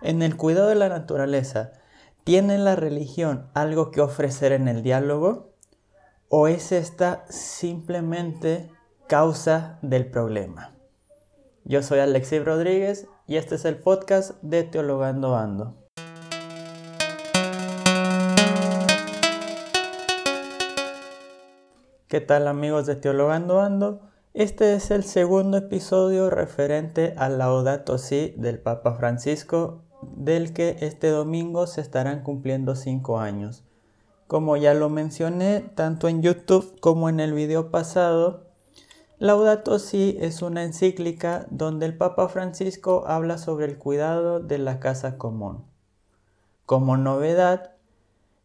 En el cuidado de la naturaleza, ¿tiene la religión algo que ofrecer en el diálogo? ¿O es esta simplemente causa del problema? Yo soy Alexis Rodríguez y este es el podcast de Teologando Ando. ¿Qué tal amigos de Teologando Ando? Este es el segundo episodio referente al Laudato Si del Papa Francisco del que este domingo se estarán cumpliendo cinco años. Como ya lo mencioné tanto en YouTube como en el video pasado, Laudato Si es una encíclica donde el Papa Francisco habla sobre el cuidado de la casa común. Como novedad,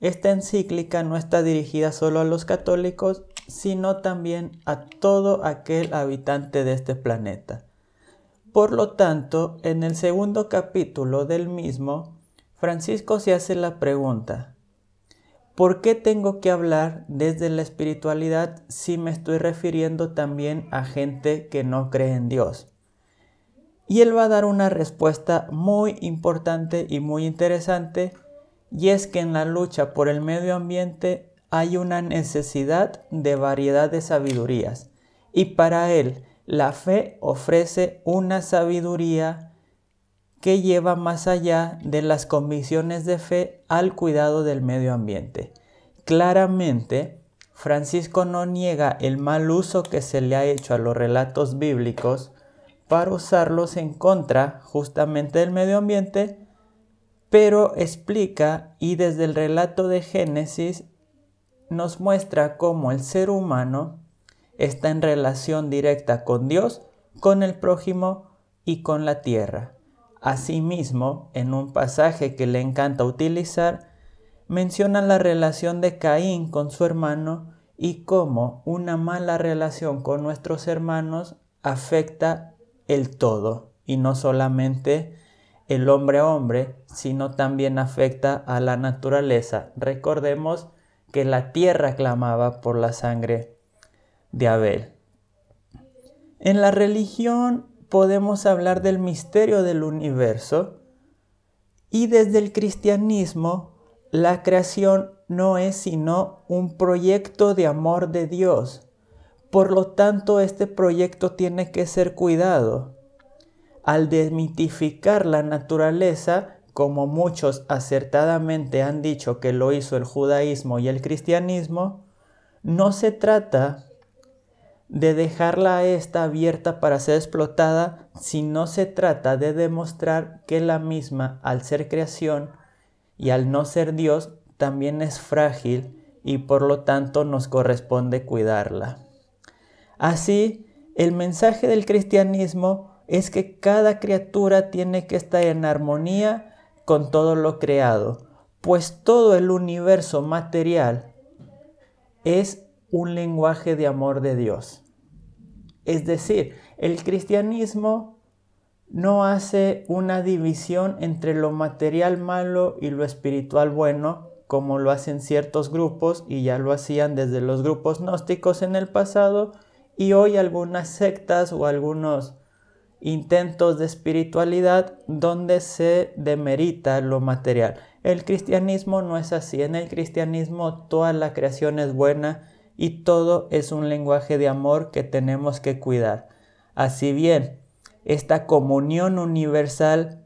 esta encíclica no está dirigida solo a los católicos, sino también a todo aquel habitante de este planeta. Por lo tanto, en el segundo capítulo del mismo, Francisco se hace la pregunta, ¿por qué tengo que hablar desde la espiritualidad si me estoy refiriendo también a gente que no cree en Dios? Y él va a dar una respuesta muy importante y muy interesante, y es que en la lucha por el medio ambiente hay una necesidad de variedad de sabidurías, y para él la fe ofrece una sabiduría que lleva más allá de las convicciones de fe al cuidado del medio ambiente. Claramente, Francisco no niega el mal uso que se le ha hecho a los relatos bíblicos para usarlos en contra justamente del medio ambiente, pero explica y desde el relato de Génesis nos muestra cómo el ser humano está en relación directa con Dios, con el prójimo y con la tierra. Asimismo, en un pasaje que le encanta utilizar, menciona la relación de Caín con su hermano y cómo una mala relación con nuestros hermanos afecta el todo y no solamente el hombre a hombre, sino también afecta a la naturaleza. Recordemos que la tierra clamaba por la sangre de Abel. En la religión podemos hablar del misterio del universo y desde el cristianismo la creación no es sino un proyecto de amor de Dios. Por lo tanto, este proyecto tiene que ser cuidado. Al desmitificar la naturaleza, como muchos acertadamente han dicho que lo hizo el judaísmo y el cristianismo, no se trata de dejarla esta abierta para ser explotada si no se trata de demostrar que la misma, al ser creación y al no ser Dios, también es frágil y por lo tanto nos corresponde cuidarla. Así, el mensaje del cristianismo es que cada criatura tiene que estar en armonía con todo lo creado, pues todo el universo material es un lenguaje de amor de Dios. Es decir, el cristianismo no hace una división entre lo material malo y lo espiritual bueno, como lo hacen ciertos grupos y ya lo hacían desde los grupos gnósticos en el pasado y hoy algunas sectas o algunos intentos de espiritualidad donde se demerita lo material. El cristianismo no es así. En el cristianismo toda la creación es buena y todo es un lenguaje de amor que tenemos que cuidar. Así bien, esta comunión universal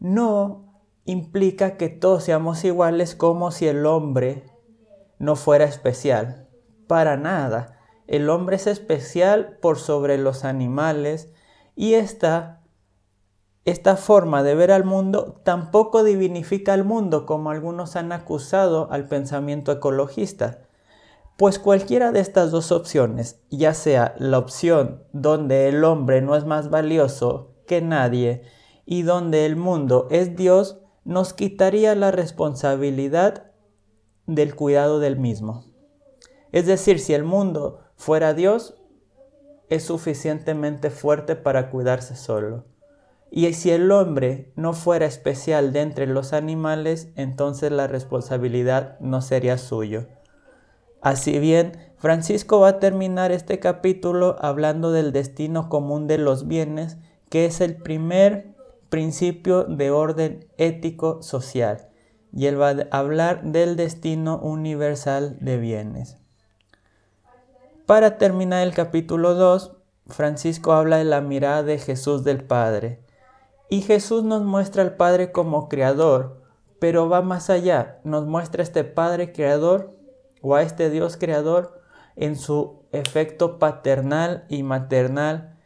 no implica que todos seamos iguales como si el hombre no fuera especial. Para nada. El hombre es especial por sobre los animales y esta, esta forma de ver al mundo tampoco divinifica al mundo como algunos han acusado al pensamiento ecologista. Pues cualquiera de estas dos opciones, ya sea la opción donde el hombre no es más valioso que nadie y donde el mundo es Dios, nos quitaría la responsabilidad del cuidado del mismo. Es decir, si el mundo fuera Dios, es suficientemente fuerte para cuidarse solo. Y si el hombre no fuera especial de entre los animales, entonces la responsabilidad no sería suyo. Así bien, Francisco va a terminar este capítulo hablando del destino común de los bienes, que es el primer principio de orden ético social y él va a hablar del destino universal de bienes. Para terminar el capítulo 2, Francisco habla de la mirada de Jesús del Padre. Y Jesús nos muestra al Padre como creador, pero va más allá, nos muestra este Padre creador o a este Dios creador en su efecto paternal y maternal.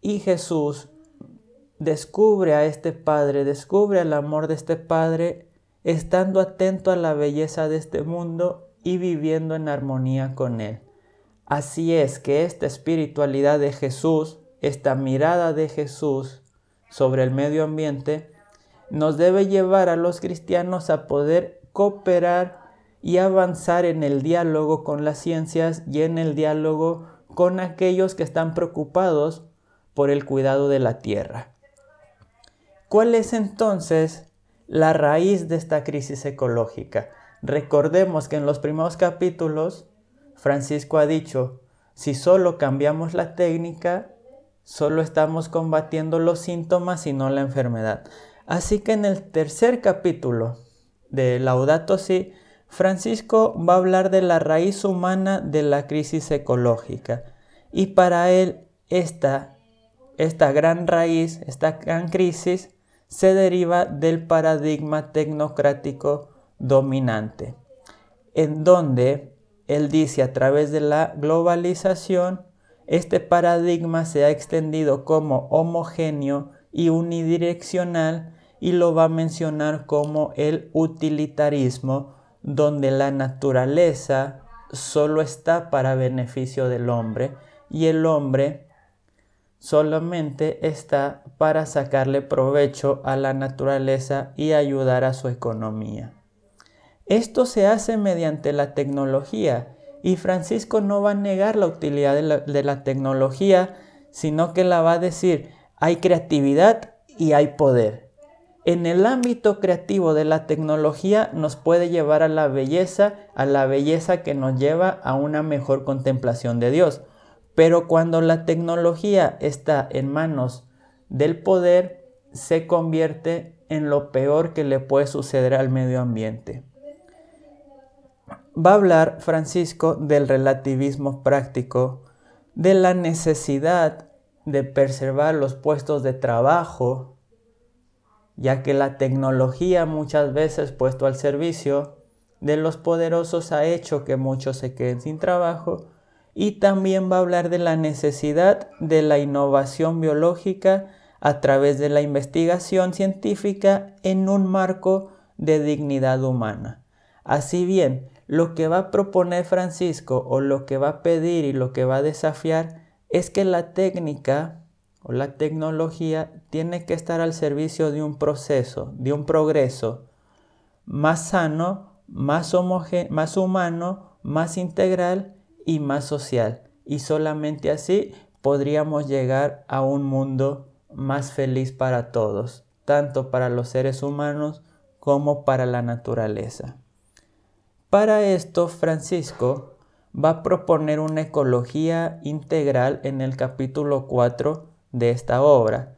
Y Jesús descubre a este Padre, descubre el amor de este Padre, estando atento a la belleza de este mundo y viviendo en armonía con Él. Así es que esta espiritualidad de Jesús, esta mirada de Jesús sobre el medio ambiente, nos debe llevar a los cristianos a poder cooperar y avanzar en el diálogo con las ciencias y en el diálogo con aquellos que están preocupados por el cuidado de la tierra. ¿Cuál es entonces la raíz de esta crisis ecológica? Recordemos que en los primeros capítulos Francisco ha dicho, si solo cambiamos la técnica, solo estamos combatiendo los síntomas y no la enfermedad. Así que en el tercer capítulo de Laudato Si, Francisco va a hablar de la raíz humana de la crisis ecológica. Y para él esta, esta gran raíz, esta gran crisis, se deriva del paradigma tecnocrático dominante, en donde él dice a través de la globalización, este paradigma se ha extendido como homogéneo y unidireccional y lo va a mencionar como el utilitarismo, donde la naturaleza solo está para beneficio del hombre y el hombre solamente está para sacarle provecho a la naturaleza y ayudar a su economía. Esto se hace mediante la tecnología y Francisco no va a negar la utilidad de la, tecnología, sino que la va a decir, hay creatividad y hay poder. En el ámbito creativo de la tecnología nos puede llevar a la belleza, a la belleza que nos lleva a una mejor contemplación de Dios. Pero cuando la tecnología está en manos del poder, se convierte en lo peor que le puede suceder al medio ambiente va a hablar Francisco del relativismo práctico, de la necesidad de preservar los puestos de trabajo, ya que la tecnología muchas veces puesto al servicio de los poderosos ha hecho que muchos se queden sin trabajo, y también va a hablar de la necesidad de la innovación biológica a través de la investigación científica en un marco de dignidad humana. Así bien, lo que va a proponer Francisco o lo que va a pedir y lo que va a desafiar es que la técnica o la tecnología tiene que estar al servicio de un proceso, de un progreso más sano, más, más humano, más integral y más social. Y solamente así podríamos llegar a un mundo más feliz para todos, tanto para los seres humanos como para la naturaleza. Para esto, Francisco va a proponer una ecología integral en el capítulo 4 de esta obra.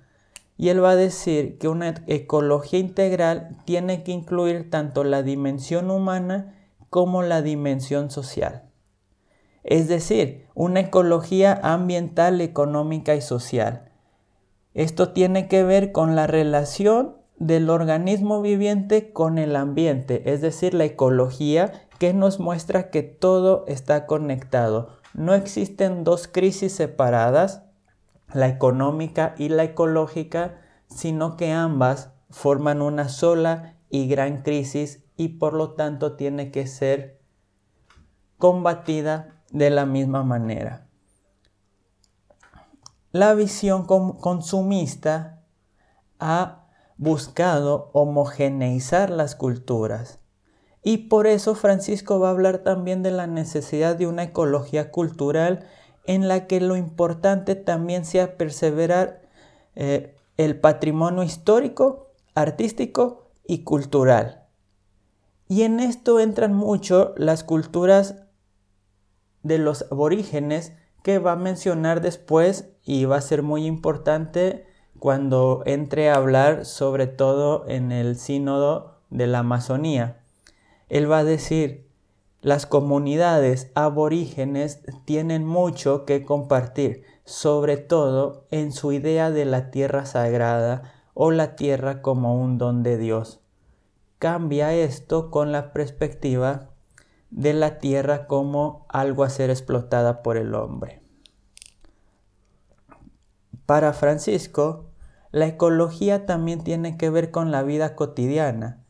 Y él va a decir que una ecología integral tiene que incluir tanto la dimensión humana como la dimensión social. Es decir, una ecología ambiental, económica y social. Esto tiene que ver con la relación del organismo viviente con el ambiente, es decir, la ecología que nos muestra que todo está conectado. No existen dos crisis separadas, la económica y la ecológica, sino que ambas forman una sola y gran crisis y por lo tanto tiene que ser combatida de la misma manera. La visión consumista ha buscado homogeneizar las culturas y por eso Francisco va a hablar también de la necesidad de una ecología cultural en la que lo importante también sea perseverar eh, el patrimonio histórico, artístico y cultural. Y en esto entran mucho las culturas de los aborígenes que va a mencionar después y va a ser muy importante cuando entre a hablar sobre todo en el sínodo de la Amazonía. Él va a decir, las comunidades aborígenes tienen mucho que compartir, sobre todo en su idea de la tierra sagrada o la tierra como un don de Dios. Cambia esto con la perspectiva de la tierra como algo a ser explotada por el hombre. Para Francisco, la ecología también tiene que ver con la vida cotidiana.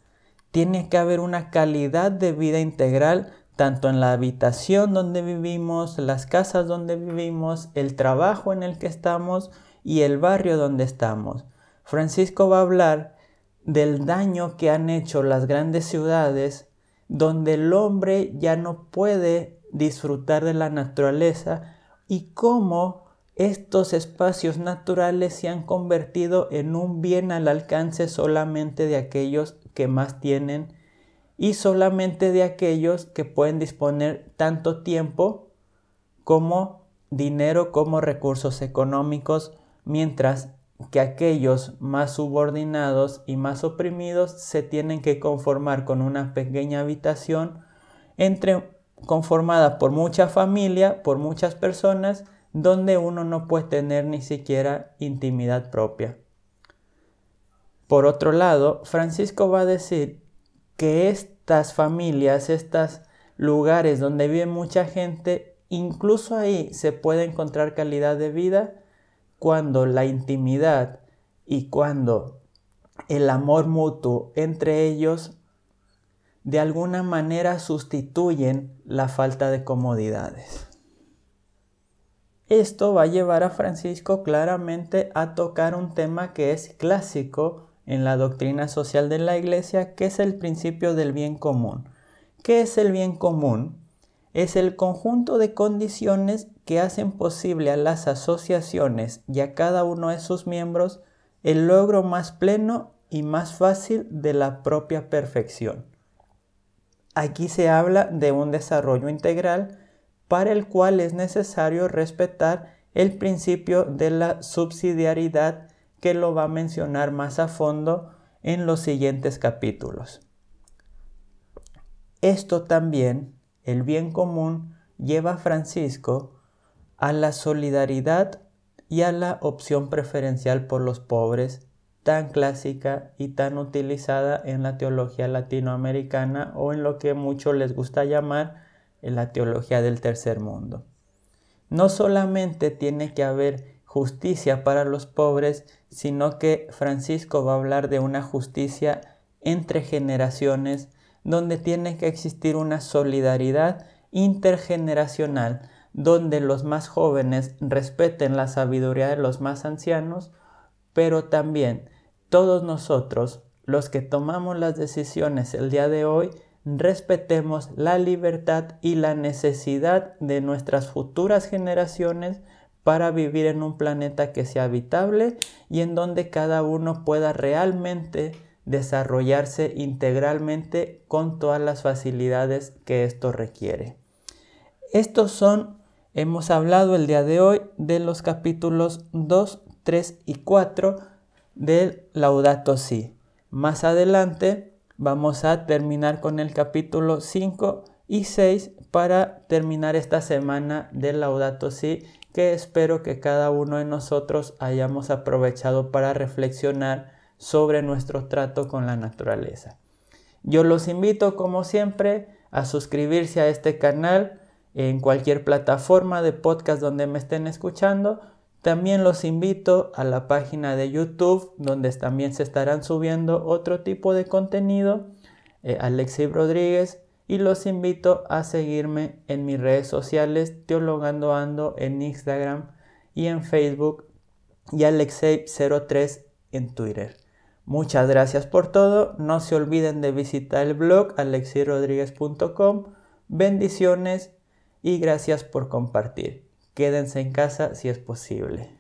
Tiene que haber una calidad de vida integral tanto en la habitación donde vivimos, las casas donde vivimos, el trabajo en el que estamos y el barrio donde estamos. Francisco va a hablar del daño que han hecho las grandes ciudades donde el hombre ya no puede disfrutar de la naturaleza y cómo estos espacios naturales se han convertido en un bien al alcance solamente de aquellos que más tienen y solamente de aquellos que pueden disponer tanto tiempo como dinero como recursos económicos, mientras que aquellos más subordinados y más oprimidos se tienen que conformar con una pequeña habitación entre conformada por mucha familia, por muchas personas, donde uno no puede tener ni siquiera intimidad propia. Por otro lado, Francisco va a decir que estas familias, estos lugares donde vive mucha gente, incluso ahí se puede encontrar calidad de vida cuando la intimidad y cuando el amor mutuo entre ellos de alguna manera sustituyen la falta de comodidades. Esto va a llevar a Francisco claramente a tocar un tema que es clásico en la doctrina social de la Iglesia, que es el principio del bien común. ¿Qué es el bien común? Es el conjunto de condiciones que hacen posible a las asociaciones y a cada uno de sus miembros el logro más pleno y más fácil de la propia perfección. Aquí se habla de un desarrollo integral para el cual es necesario respetar el principio de la subsidiariedad que lo va a mencionar más a fondo en los siguientes capítulos. Esto también, el bien común, lleva a Francisco a la solidaridad y a la opción preferencial por los pobres tan clásica y tan utilizada en la teología latinoamericana o en lo que mucho les gusta llamar la teología del tercer mundo. No solamente tiene que haber justicia para los pobres, sino que Francisco va a hablar de una justicia entre generaciones, donde tiene que existir una solidaridad intergeneracional, donde los más jóvenes respeten la sabiduría de los más ancianos, pero también todos nosotros, los que tomamos las decisiones el día de hoy, respetemos la libertad y la necesidad de nuestras futuras generaciones para vivir en un planeta que sea habitable y en donde cada uno pueda realmente desarrollarse integralmente con todas las facilidades que esto requiere. Estos son, hemos hablado el día de hoy de los capítulos 2, 3 y 4 del Laudato Si. Más adelante Vamos a terminar con el capítulo 5 y 6 para terminar esta semana del Laudato Si que espero que cada uno de nosotros hayamos aprovechado para reflexionar sobre nuestro trato con la naturaleza. Yo los invito como siempre a suscribirse a este canal en cualquier plataforma de podcast donde me estén escuchando también los invito a la página de YouTube donde también se estarán subiendo otro tipo de contenido, eh, Alexei Rodríguez, y los invito a seguirme en mis redes sociales, Teologando Ando en Instagram y en Facebook y Alexei03 en Twitter. Muchas gracias por todo. No se olviden de visitar el blog alexeirodríguez.com. Bendiciones y gracias por compartir. Quédense en casa si es posible.